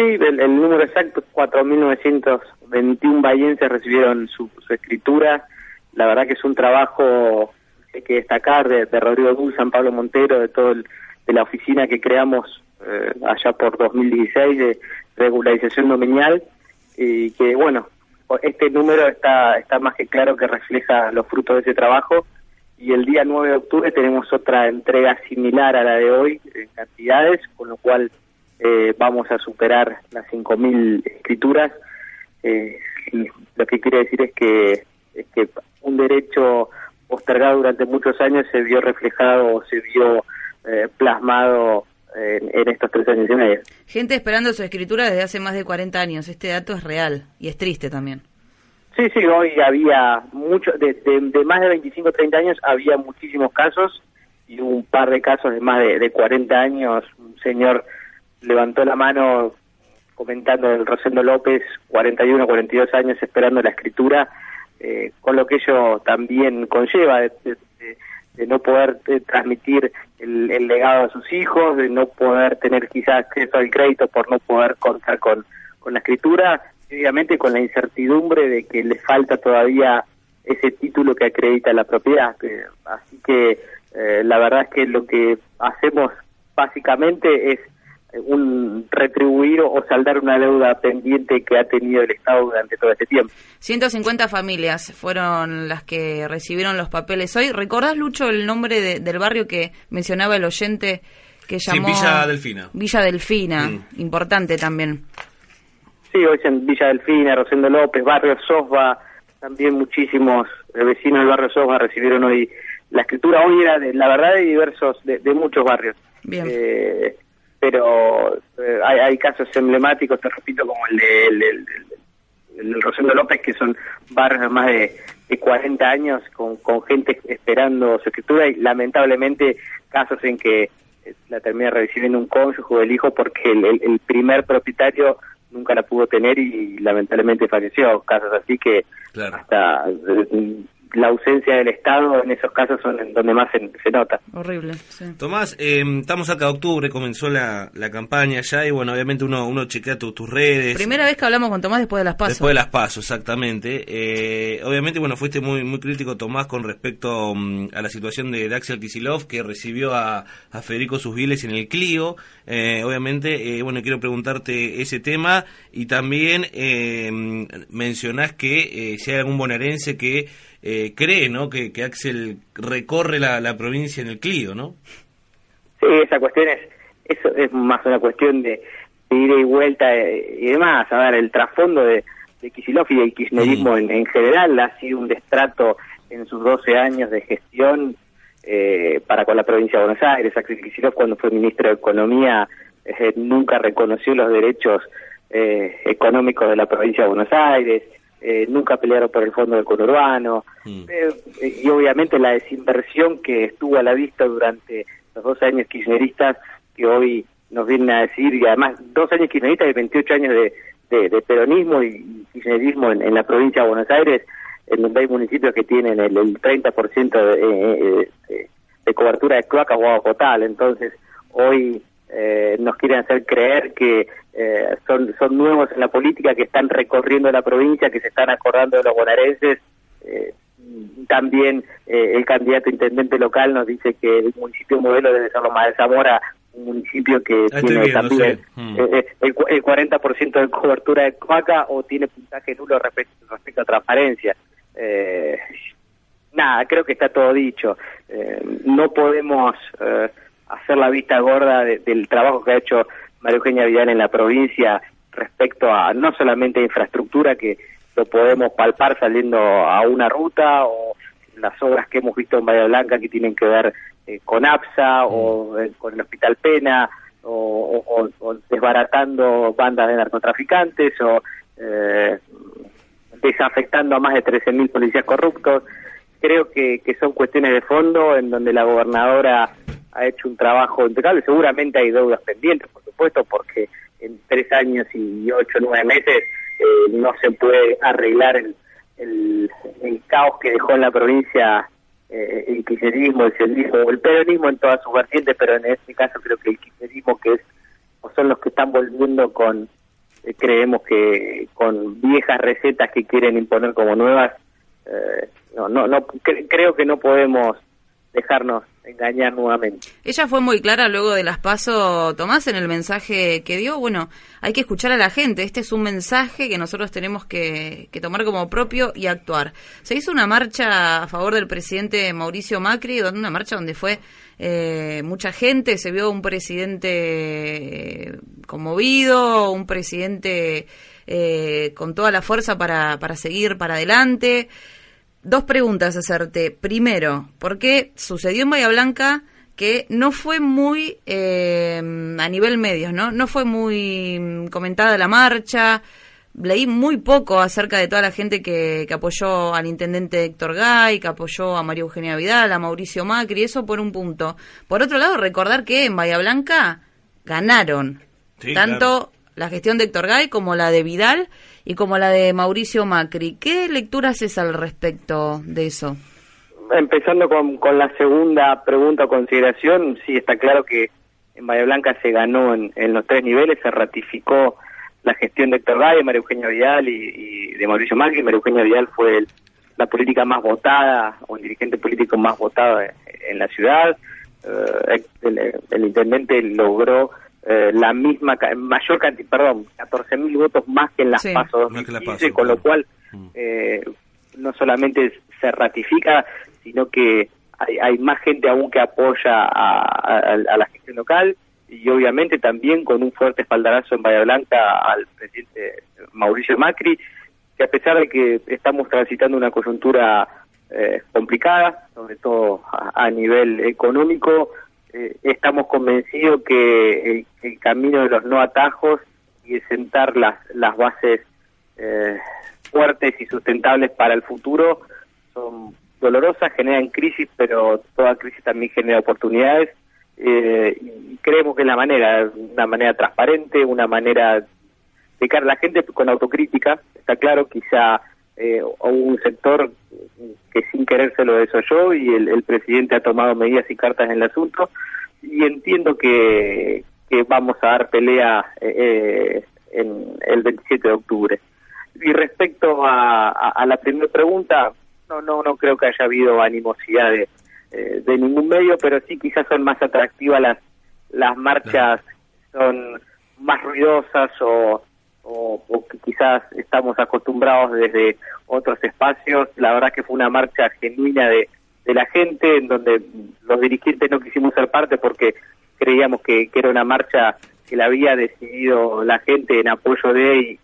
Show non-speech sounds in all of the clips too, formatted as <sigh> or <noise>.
Sí, el, el número exacto es 4.921 bahienses recibieron su, escritura. La verdad que es un trabajo que hay que destacar de, de Rodrigo San Pablo Montero, de todo el, de la oficina que creamos eh, allá por 2016 de regularización nominal y que bueno, este número está, está más que claro que refleja los frutos de ese trabajo y el día 9 de octubre tenemos otra entrega similar a la de hoy en cantidades, con lo cual eh, vamos a superar las 5.000 escrituras. Eh, lo que quiere decir es que, es que un derecho postergado durante muchos años se vio reflejado o se vio eh, plasmado en, en, estos tres años y medio. Gente esperando su escritura desde hace más de 40 años. Este dato es real y es triste también. Sí, sí, hoy había mucho, de, de, de más de 25 30 años había muchísimos casos y un par de casos de más de, de 40 años. Un señor levantó la mano comentando del Rosendo López, 41, 42 años esperando la escritura, eh, con lo que ello también conlleva de, de, no poder eh, transmitir el, el, legado a sus hijos, de no poder tener quizás acceso al crédito por no poder contar con, con la escritura, obviamente con la incertidumbre de que le falta todavía ese título que acredita la propiedad. Así que eh, la verdad es que lo que hacemos básicamente es un retribuir o saldar una deuda pendiente que ha tenido el Estado durante todo este tiempo. 150 familias fueron las que recibieron los papeles hoy. ¿Recordás, Lucho, el nombre de, del barrio que mencionaba el oyente que llamó? Sí, Villa Delfina. Villa Delfina, mm. importante también. Sí, hoy en Villa Delfina, Rosendo López, Barrio Sosba, también muchísimos vecinos del Barrio Sosba recibieron hoy la escritura. Hoy era, de, la verdad, de diversos, de, de muchos barrios. Bien. Eh, pero eh, hay, hay, casos emblemáticos, te repito, como el de el, el, el, el Rosendo López, que son barrios de más de, de 40 años con, con gente esperando su escritura y lamentablemente casos en que la termina recibiendo un cónyuge o el hijo porque el, el, el primer propietario nunca la pudo tener y lamentablemente falleció. Casos así que claro. hasta la ausencia del Estado en esos casos son en donde más se, se nota. Horrible. Sí. Tomás, eh, estamos acá de octubre, comenzó la, la campaña ya y bueno, obviamente uno, uno chequea tu, tus redes. Primera vez que hablamos con Tomás después de las pasos. Después de las pasos, exactamente. Eh, obviamente, bueno, fuiste muy muy crítico, Tomás, con respecto um, a la situación de, de Axel Kisilov, que recibió a, a Federico Susviles en el Clio. Eh, obviamente, eh, bueno, quiero preguntarte ese tema y también eh, mencionás que si hay algún bonaerense que eh, cree ¿no? que, que Axel recorre la, la, provincia en el Clio, ¿no? Sí, esa cuestión es, eso es más una cuestión de, de ida y vuelta eh, y demás. A ver, el trasfondo de, de Kisilov y del kirchnerismo en, en, general ha sido un destrato en sus 12 años de gestión eh, para con la provincia de Buenos Aires. Axel Kisilov cuando fue ministro de Economía eh, nunca reconoció los derechos eh, económicos de la provincia de Buenos Aires eh, nunca pelearon por el fondo del conurbano, mm. eh, y obviamente la desinversión que estuvo a la vista durante los dos años kirchneristas que hoy nos vienen a decir, y además dos años kirchneristas y 28 años de, de, de peronismo y kirchnerismo en, en, la provincia de Buenos Aires, en donde hay municipios que tienen el, el 30% de, eh, de, de cobertura de cloacas o agua entonces hoy eh, nos quieren hacer creer que eh, son, son nuevos en la política, que están recorriendo la provincia, que se están acordando de los bonaerenses. Eh, también eh, el candidato intendente local nos dice que el municipio modelo debe ser Loma de Zamora, un municipio que tiene viendo, también sí. mm. el, el 40% de cobertura de coaca o tiene puntaje nulo respecto, respecto a transparencia. nada, creo que está todo dicho. no podemos hacer la vista gorda de, del trabajo que ha hecho María Eugenia Vidal en la provincia respecto a no solamente infraestructura que lo podemos palpar saliendo a una ruta o las obras que hemos visto en Bahía Blanca que tienen que ver eh, con APSA mm. o eh, con el Hospital Pena, o, desbaratando bandas de narcotraficantes o eh, desafectando a más de 13.000 policías corruptos. Creo que, que son cuestiones de fondo en donde la gobernadora ha hecho un trabajo impecable. Seguramente hay deudas pendientes, por supuesto, porque en tres años y ocho nueve meses eh, no se puede arreglar el, el, caos que dejó en la provincia eh, el kirchnerismo, el sionismo, el peronismo en todas sus vertientes, pero en este caso creo que el kirchnerismo que es o son los que están volviendo con eh, creemos que con viejas recetas que quieren imponer como nuevas no no no creo que no podemos dejarnos engañar nuevamente. Ella fue muy clara luego de las pasos, Tomás, en el mensaje que dio. Bueno, hay que escuchar a la gente. Este es un mensaje que nosotros tenemos que, tomar como propio y actuar. Se hizo una marcha a favor del presidente Mauricio Macri, una marcha donde fue eh, mucha gente, se vio un presidente conmovido, un presidente eh, con toda la fuerza para, para seguir para adelante dos preguntas hacerte. Primero, ¿por qué sucedió en Bahía Blanca que no fue muy eh, a nivel medios, ¿no? No fue muy mm, comentada la marcha. Leí muy poco acerca de toda la gente que, que apoyó al intendente Héctor Gay, que apoyó a María Eugenia Vidal, a Mauricio Macri, eso por un punto. Por otro lado, recordar que en Bahía Blanca ganaron tanto la gestión de Héctor Gay como la de Vidal y como la de Mauricio Macri. ¿Qué lectura haces al respecto de eso? Empezando con, con la segunda pregunta o consideración, sí está claro que en Bahía Blanca se ganó en, los tres niveles, se ratificó la gestión de Héctor Gay, María Eugenia Vidal y, de Mauricio Macri. María Eugenia Vidal fue la política más votada o el dirigente político más votado en, la ciudad. Eh, el, intendente logró eh, la misma, mayor cantidad, perdón, 14.000 votos más que en las pasos con lo cual mm. eh, no solamente se ratifica, sino que hay, hay más gente aún que apoya a, la gestión local y obviamente también con un fuerte espaldarazo en Bahía Blanca al presidente Mauricio Macri, que a pesar de que estamos transitando una coyuntura eh, complicada, sobre todo a nivel económico, eh, estamos convencidos que el, camino de los no atajos y de sentar las, las bases eh, fuertes y sustentables para el futuro son dolorosas, generan crisis, pero toda crisis también genera oportunidades. Eh, y creemos que es la manera, una manera transparente, una manera de cara a la gente con autocrítica, está claro, quizá eh, un sector que sin querer se lo desoyó y el, presidente ha tomado medidas y cartas en el asunto y entiendo que, que vamos a dar pelea eh, en el 27 de octubre. Y respecto a, a, la primera pregunta, no, no, no creo que haya habido animosidad de, eh, de ningún medio, pero sí quizás son más atractivas las, las marchas, son más ruidosas o estamos acostumbrados desde otros espacios. La verdad que fue una marcha genuina de, de la gente, en donde los dirigentes no quisimos ser parte porque creíamos que, que era una marcha que la había decidido la gente en apoyo de y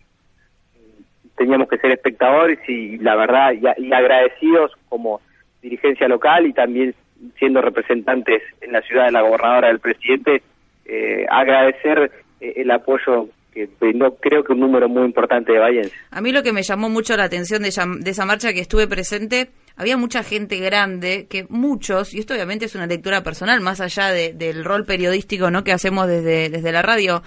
teníamos que ser espectadores y la verdad y, agradecidos como dirigencia local y también siendo representantes en la ciudad de la gobernadora del presidente eh, agradecer eh, el apoyo que no creo que un número muy importante de. A mí lo que me llamó mucho la atención de, esa marcha que estuve presente, había mucha gente grande, que muchos, y esto obviamente es una lectura personal, más allá del rol periodístico no que hacemos desde, desde la radio,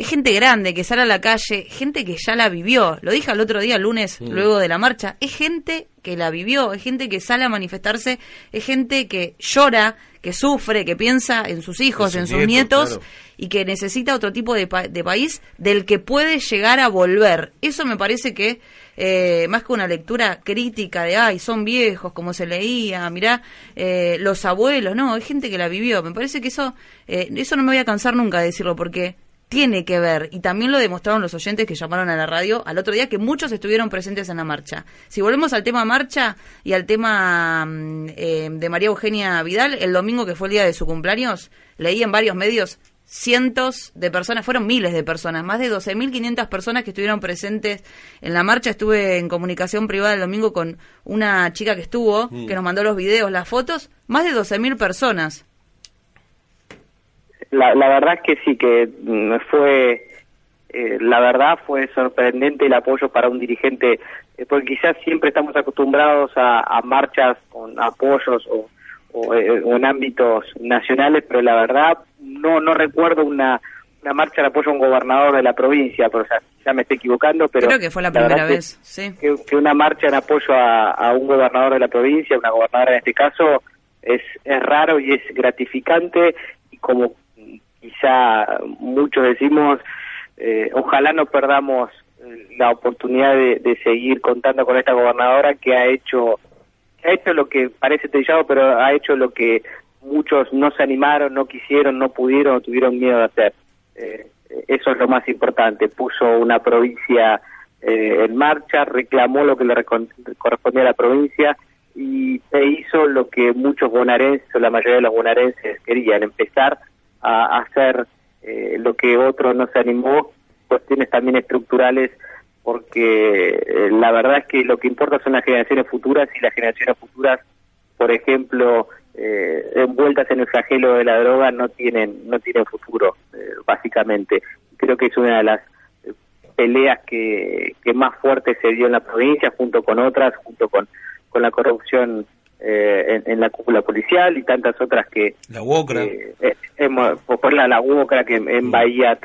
es gente grande que sale a la calle, gente que ya la vivió. Lo dije el otro día, lunes, luego de la marcha. Es gente que la vivió, es gente que sale a manifestarse, es gente que llora, que sufre, que piensa en sus hijos, en sus nietos y que necesita otro tipo de, de, país del que puede llegar a volver. Eso me parece que, eh, más que una lectura crítica de, ay, son viejos, como se leía, mirá, eh, los abuelos, no, es gente que la vivió. Me parece que eso, eh, eso no me voy a cansar nunca de decirlo porque tiene que ver, y también lo demostraron los oyentes que llamaron a la radio al otro día, que muchos estuvieron presentes en la marcha. Si volvemos al tema marcha y al tema mm, eh, de María Eugenia Vidal, el domingo que fue el día de su cumpleaños, leí en varios medios cientos de personas, fueron miles de personas, más de 12.500 personas que estuvieron presentes en la marcha. Estuve en comunicación privada el domingo con una chica que estuvo, mm. que nos mandó los videos, las fotos, más de 12.000 personas la, la verdad es que sí, que mm, fue, eh, la verdad fue sorprendente el apoyo para un dirigente, eh, porque quizás siempre estamos acostumbrados a, a marchas con apoyos o, o, eh, o en ámbitos nacionales, pero la verdad no no recuerdo una una marcha de apoyo a un gobernador de la provincia, pero o sea, ya me estoy equivocando, pero Creo que fue la primera que- vez, sí. que, que una marcha en apoyo a, a un gobernador de la provincia, una gobernadora en este caso, es, es raro y es gratificante y como quizá muchos decimos, eh, ojalá no perdamos eh, la oportunidad de, de seguir contando con esta gobernadora que ha hecho ha hecho lo que parece trillado, pero ha hecho lo que muchos no se animaron, no quisieron, no pudieron tuvieron miedo de hacer. Eh, eso es lo más importante. Puso una provincia eh, en marcha, reclamó lo que le correspondía a la provincia y e hizo lo que muchos bonaerenses o la mayoría de los bonaerenses querían, empezar a hacer eh, lo que otro no se animó, cuestiones también estructurales, porque eh, la verdad es que lo que importa son las generaciones futuras y las generaciones futuras, por ejemplo, eh, envueltas en el flagelo de la droga no tienen no tienen futuro, eh, básicamente. Creo que es una de las peleas que, que más fuerte se dio en la provincia, junto con otras, junto con, con la corrupción eh, en, en la cúpula policial y tantas otras que, La UOCRA. eh, eh, hemos, por por la, la UOCRA que en Bahía,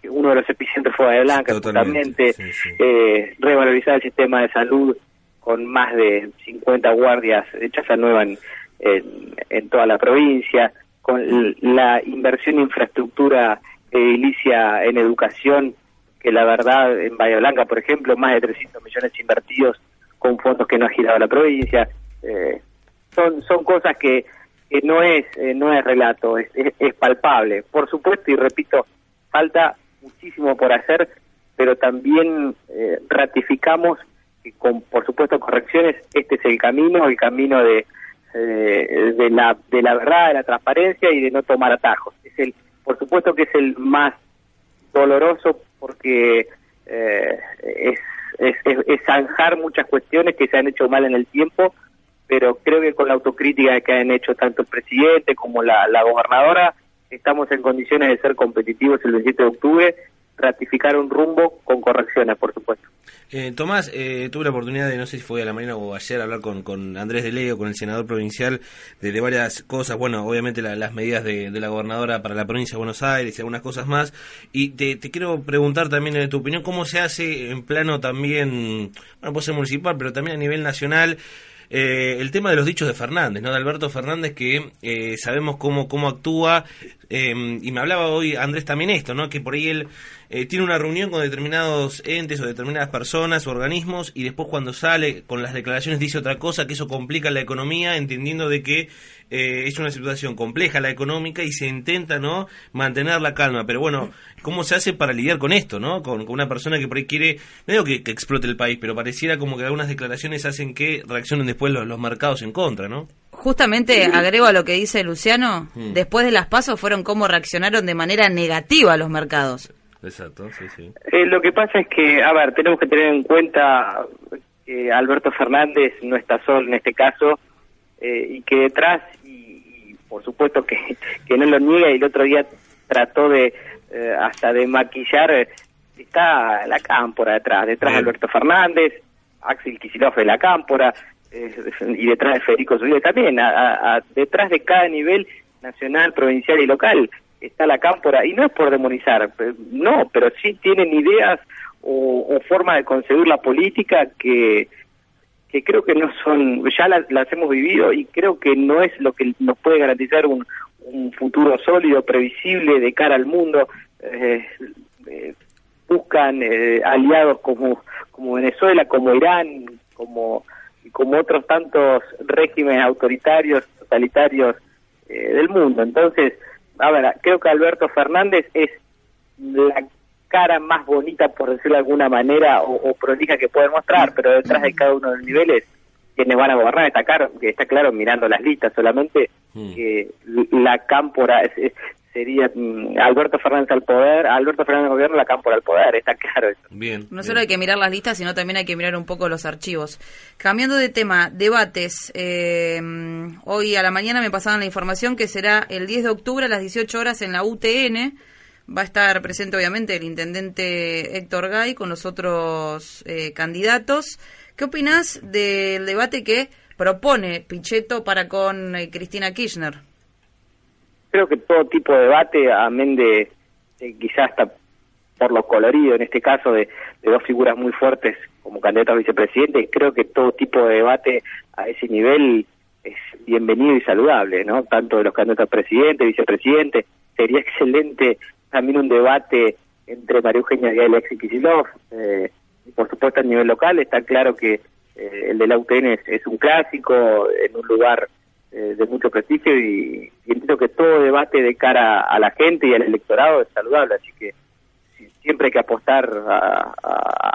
que uno de los epicentros fue Bahía Blanca, Totalmente, justamente, sí, sí. eh, revalorizar el sistema de salud con más de 50 guardias hechas a nueva en, en, en toda la provincia, con la inversión en infraestructura edilicia en educación, que la verdad en Bahía Blanca, por ejemplo, más de 300 millones invertidos con fondos que no ha girado la provincia. Eh, son son cosas que, que no es eh, no es relato, es, es, palpable. Por supuesto, y repito, falta muchísimo por hacer, pero también eh, ratificamos que con, por supuesto, correcciones, este es el camino, el camino de, eh, de, la, de la verdad, de la transparencia y de no tomar atajos. Es el, por supuesto que es el más doloroso porque es, es, es zanjar muchas cuestiones que se han hecho mal en el tiempo, pero creo que con la autocrítica que han hecho tanto el presidente como la, la gobernadora, estamos en condiciones de ser competitivos el 27 de octubre, ratificar un rumbo con correcciones, por supuesto. Eh, Tomás, eh, tuve la oportunidad de, no sé si fue a la mañana o ayer, hablar con, con Andrés de Leo, con el senador provincial, de, de varias cosas. Bueno, obviamente la- las medidas de, de la gobernadora para la provincia de Buenos Aires y algunas cosas más. Y te, te quiero preguntar también, en tu opinión, cómo se hace en plano también, bueno, puede ser municipal, pero también a nivel nacional. Eh, el tema de los dichos de Fernández, ¿no? De Alberto Fernández, que eh, sabemos cómo, cómo actúa, eh, y me hablaba hoy Andrés también esto, ¿no? Que por ahí él eh, tiene una reunión con determinados entes o determinadas personas o organismos y después cuando sale con las declaraciones dice otra cosa, que eso complica la economía, entendiendo de que eh, es una situación compleja la económica y se intenta, ¿no? Mantener la calma. Pero bueno, ¿cómo se hace para lidiar con esto, ¿no? Con, con una persona que por ahí quiere, no digo que, que explote el país, pero pareciera como que algunas declaraciones hacen que reaccionen después los, los mercados en contra, ¿no? Justamente agrego a lo que dice Luciano, Mm. después de las pasos fueron cómo reaccionaron de manera negativa los mercados. Exacto, sí, sí. Eh, lo que pasa es que, a ver, tenemos que tener en cuenta que Alberto Fernández no está solo en este caso eh, y que detrás, y, y por supuesto que, que no lo niega y el otro día trató de eh, hasta de maquillar, está la cámpora detrás, detrás de. Alberto Fernández, Axel Kicillof de la cámpora y detrás de Federico Zubide también, a- detrás de cada nivel nacional, provincial y local está la cámpora y no es por demonizar, no, pero sí tienen ideas o, o forma de concebir la política que que creo que no son, ya las, las hemos vivido y creo que no es lo que nos puede garantizar un, un futuro sólido, previsible de cara al mundo. Eh, eh, buscan eh, aliados como, como Venezuela, como Irán, como, como otros tantos regímenes autoritarios, totalitarios eh, del mundo. Entonces, a ver, creo que Alberto Fernández es la cara más bonita, por decirlo de alguna manera, o, o prolija que puede mostrar, pero detrás de cada uno de los niveles, quienes van a gobernar, está claro, que está claro mirando las listas solamente, Mm. que la cámpora es- es- sería mm, Alberto Fernández al poder, Alberto Fernández al gobierno, la Cámpora al poder, está claro eso. Bien. No solo hay que mirar las listas, sino también hay que mirar un poco los archivos. Cambiando de tema, debates. Eh, hoy a la mañana me pasaban la información que será el 10 de octubre a las 18 horas en la UTN. Va a estar presente, obviamente, el intendente Héctor Gay con los otros eh, candidatos. ¿Qué opinas del debate que propone Pichetto para con eh, Cristina Kirchner? Creo que todo tipo de debate, amén de, quizás hasta por lo colorido, en este caso, de, dos figuras muy fuertes como candidato a vicepresidente, creo que todo tipo de debate a ese nivel es bienvenido y saludable, ¿no? Tanto de los candidatos a presidente, vicepresidente. Sería excelente también un debate entre María Eugenia y Kicillof. Eh, y por supuesto, a nivel local está claro que eh, el de la UTN es un clásico en un lugar eh, de mucho prestigio y, entiendo que todo debate de cara a la gente y al electorado es saludable, así que siempre hay que apostar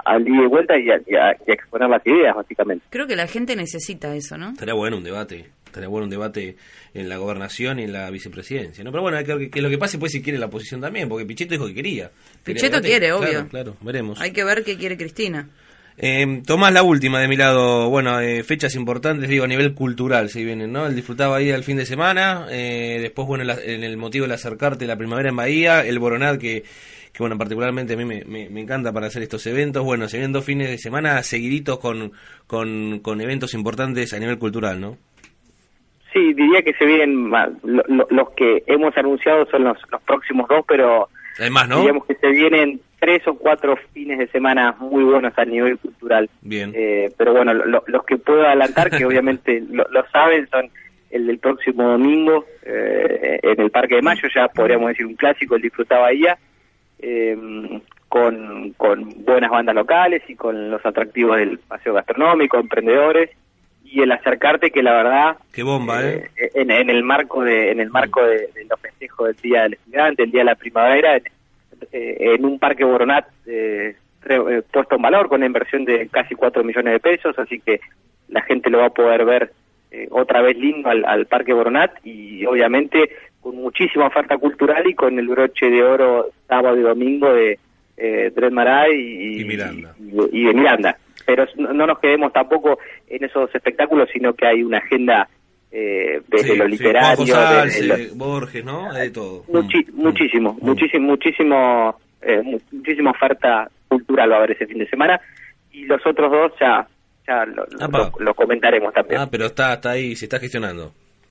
al día de vuelta y a, exponer las ideas, básicamente. Creo que la gente necesita eso, ¿no? Estaría bueno un debate, estaría bueno un debate en la gobernación y en la vicepresidencia, ¿no? Pero bueno, que, que lo que pase pues si quiere la oposición también, porque Pichetto dijo que quería. Pichetto quiere, obvio. Claro, veremos. Hay que ver qué quiere Cristina. Eh, Tomás, la última de mi lado, bueno, eh, fechas importantes, digo, a nivel cultural, si vienen, ¿no? El disfrutaba ahí el fin de semana, eh, después, bueno, en el motivo del acercarte la primavera en Bahía, el Boronat, que, que bueno, particularmente a mí me, me, encanta para hacer estos eventos, bueno, se vienen dos fines de semana seguiditos con, con, con eventos importantes a nivel cultural, ¿no? Sí, diría que se vienen, los que hemos anunciado son los, los próximos dos, pero... Además, ¿no? Digamos que se vienen tres o cuatro fines de semana muy buenos a nivel cultural. Bien. Eh, pero bueno, los que puedo adelantar, que <laughs> obviamente lo, saben, son el del próximo domingo eh, en el Parque de Mayo, ya podríamos decir un clásico, el Disfruta Bahía, eh, con, con buenas bandas locales y con los atractivos del paseo gastronómico, emprendedores y el acercarte que la verdad qué bomba eh, en, en, el marco de en el marco de, los festejos del día del estudiante el día de la primavera eh, en un parque Boronat eh, eh, puesto en valor con una inversión de casi 4 millones de pesos, así que la gente lo va a poder ver otra vez lindo al, parque Boronat y obviamente con muchísima oferta cultural y con el broche de oro sábado y domingo de eh, Dred Maray y, Miranda. Y, de Miranda. Pero no, nos quedemos tampoco en esos espectáculos, sino que hay una agenda eh, desde lo literario, de Borges, ¿no? De todo. Mm, mm, muchísimo, mm. muchísimo, muchísimo, eh, muchísima oferta cultural va a haber ese fin de semana y los otros dos ya ya lo, comentaremos también. Ah, pero está, está ahí, se está gestionando.